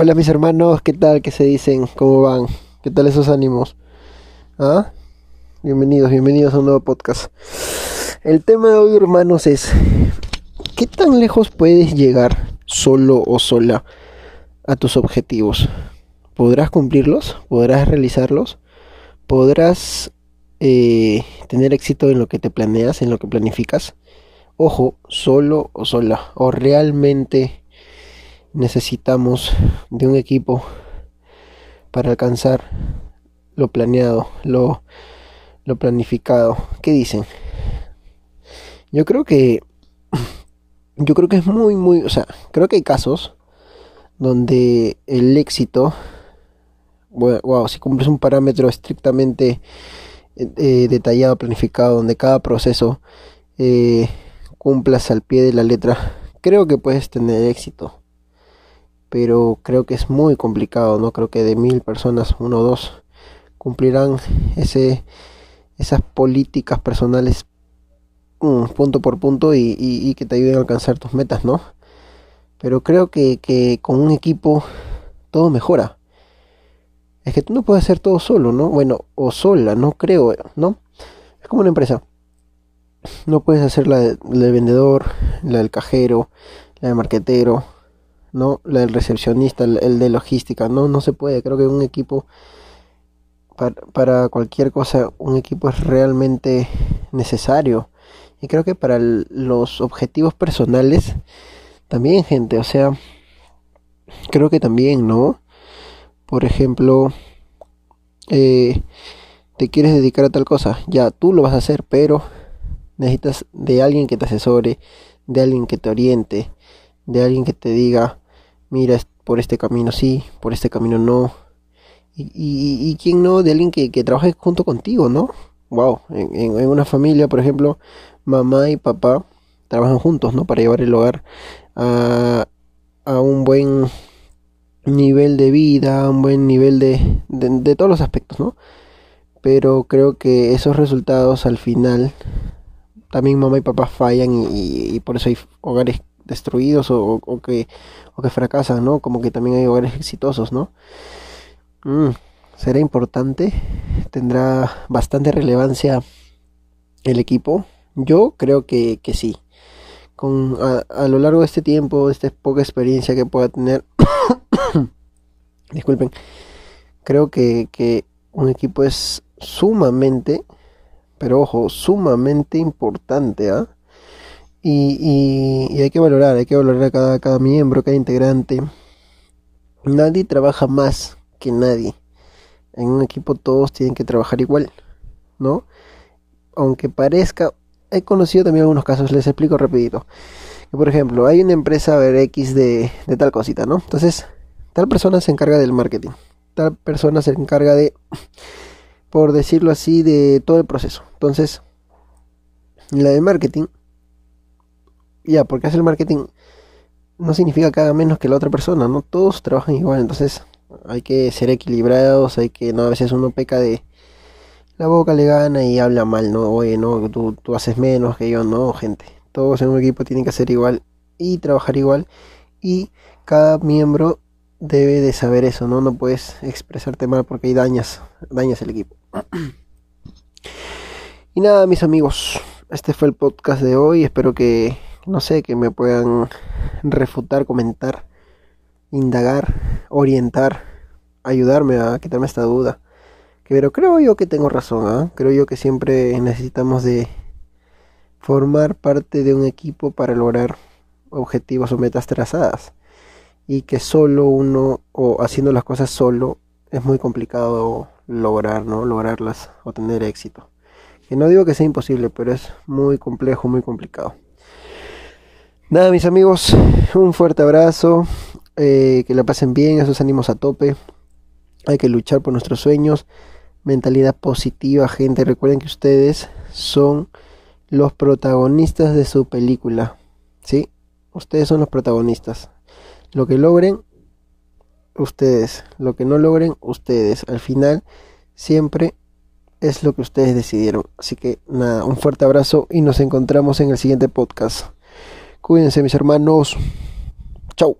Hola mis hermanos, ¿qué tal? ¿Qué se dicen? ¿Cómo van? ¿Qué tal esos ánimos? ¿Ah? Bienvenidos, bienvenidos a un nuevo podcast. El tema de hoy, hermanos, es ¿qué tan lejos puedes llegar solo o sola a tus objetivos? ¿Podrás cumplirlos? ¿Podrás realizarlos? ¿Podrás eh, tener éxito en lo que te planeas, en lo que planificas? Ojo, solo o sola. O realmente necesitamos de un equipo para alcanzar lo planeado, lo, lo planificado. ¿Qué dicen? Yo creo que yo creo que es muy muy, o sea, creo que hay casos donde el éxito wow, si cumples un parámetro estrictamente eh, detallado, planificado, donde cada proceso eh, cumplas al pie de la letra, creo que puedes tener éxito pero creo que es muy complicado, no creo que de mil personas uno o dos cumplirán ese, esas políticas personales mm, punto por punto y, que te ayuden a alcanzar tus metas, ¿no? Pero creo que, que con un equipo todo mejora. Es que tú no puedes hacer todo solo, ¿no? Bueno, o sola, no creo, ¿no? Es como una empresa. No puedes hacer la, del vendedor, la del cajero, la del marquetero, ¿no? La del recepcionista, el, de logística, no, no se puede. Creo que un equipo, para, para cualquier cosa, un equipo es realmente necesario. Y creo que para los objetivos personales, también, gente, o sea, creo que también, ¿no? Por ejemplo, eh, te quieres dedicar a tal cosa, ya tú lo vas a hacer, pero necesitas de alguien que te asesore, de alguien que te oriente, de alguien que te diga, mira, por este camino sí, por este camino no. Y, y, quién no, de alguien que, que trabaje junto contigo, ¿no? Wow, en, en, una familia, por ejemplo, mamá y papá trabajan juntos, ¿no? Para llevar el hogar a, a un buen nivel de vida, a un buen nivel de, de, todos los aspectos, ¿no? Pero creo que esos resultados al final también mamá y papá fallan y, y por eso hay hogares destruidos o, que, o que fracasan, ¿no? Como que también hay hogares exitosos, ¿no? Mm, ¿Será importante? ¿Tendrá bastante relevancia el equipo? Yo creo que, que sí. Con, a, lo largo de este tiempo, de esta poca experiencia que pueda tener, disculpen, creo que, que un equipo es sumamente, pero ojo, sumamente importante, ¿ah? Y, hay que valorar, hay que valorar a cada, cada miembro, cada integrante. Nadie trabaja más que nadie. En un equipo todos tienen que trabajar igual, ¿no? Aunque parezca, he conocido también algunos casos, les explico rapidito. Que por ejemplo, hay una empresa ver, X de, de tal cosita, ¿no? Entonces, tal persona se encarga del marketing, tal persona se encarga de, por decirlo así, de todo el proceso. Entonces, la de marketing ya, porque hacer el marketing no significa que haga menos que la otra persona, ¿no? Todos trabajan igual, entonces hay que ser equilibrados, hay que, no, a veces uno peca de la boca le gana y habla mal, ¿no? Oye, no, tú, tú haces menos que yo, no, gente. Todos en un equipo tienen que hacer igual y trabajar igual y cada miembro debe de saber eso, ¿no? No puedes expresarte mal porque ahí dañas, dañas el equipo. y nada, mis amigos, este fue el podcast de hoy, espero que no sé, que me puedan refutar, comentar, indagar, orientar, ayudarme a quitarme esta duda. Pero creo yo que tengo razón, ¿ah? creo yo que siempre necesitamos de formar parte de un equipo para lograr objetivos o metas trazadas. Y que solo uno, o haciendo las cosas solo, es muy complicado lograr, ¿no? Lograrlas o tener éxito. Que no digo que sea imposible, pero es muy complejo, muy complicado. Nada, mis amigos, un fuerte abrazo, eh, que la pasen bien, esos ánimos a tope, hay que luchar por nuestros sueños, mentalidad positiva, gente, recuerden que ustedes son los protagonistas de su película, ¿sí? Ustedes son los protagonistas. Lo que logren, ustedes, lo que no logren, ustedes. Al final, siempre es lo que ustedes decidieron. Así que nada, un fuerte abrazo y nos encontramos en el siguiente podcast. Cuídense mis hermanos. Chau.